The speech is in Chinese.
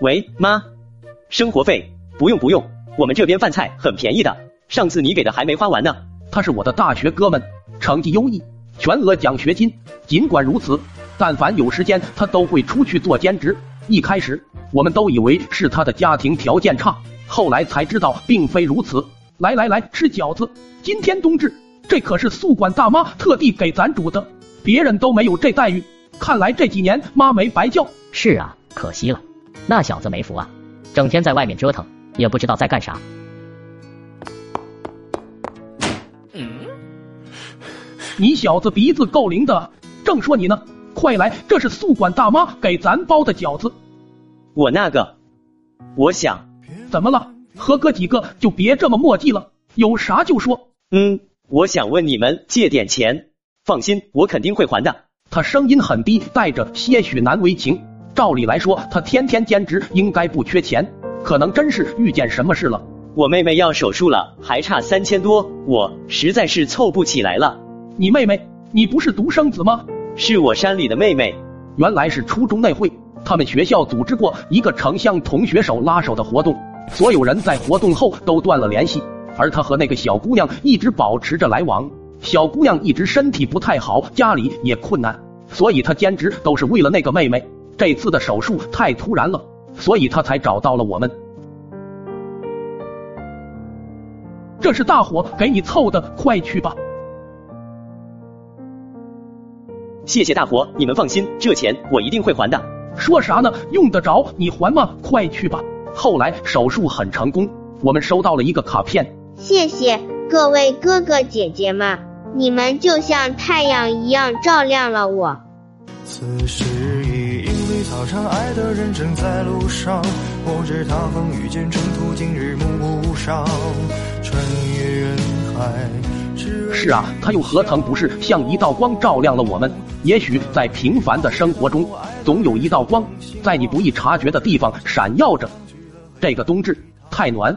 喂，妈，生活费不用不用，我们这边饭菜很便宜的，上次你给的还没花完呢。他是我的大学哥们，成绩优异，全额奖学金。尽管如此，但凡有时间，他都会出去做兼职。一开始，我们都以为是他的家庭条件差，后来才知道并非如此。来来来，吃饺子！今天冬至，这可是宿管大妈特地给咱煮的，别人都没有这待遇。看来这几年妈没白教。是啊，可惜了，那小子没福啊，整天在外面折腾，也不知道在干啥。嗯你小子鼻子够灵的，正说你呢，快来，这是宿管大妈给咱包的饺子。我那个，我想，怎么了？和哥几个就别这么墨迹了，有啥就说。嗯，我想问你们借点钱，放心，我肯定会还的。他声音很低，带着些许难为情。照理来说，他天天兼职，应该不缺钱，可能真是遇见什么事了。我妹妹要手术了，还差三千多，我实在是凑不起来了。你妹妹？你不是独生子吗？是我山里的妹妹。原来是初中那会，他们学校组织过一个城乡同学手拉手的活动，所有人在活动后都断了联系，而他和那个小姑娘一直保持着来往。小姑娘一直身体不太好，家里也困难，所以她兼职都是为了那个妹妹。这次的手术太突然了，所以他才找到了我们。这是大伙给你凑的，快去吧。谢谢大伙，你们放心，这钱我一定会还的。说啥呢？用得着你还吗？快去吧。后来手术很成功，我们收到了一个卡片。谢谢各位哥哥姐姐们，你们就像太阳一样照亮了我。此时早上，爱的人正在路上。我知他风雨兼程途，经日暮不赏。穿越人海。是啊，他又何曾不是像一道光照亮了我们？也许在平凡的生活中，总有一道光，在你不易察觉的地方闪耀着。这个冬至太暖。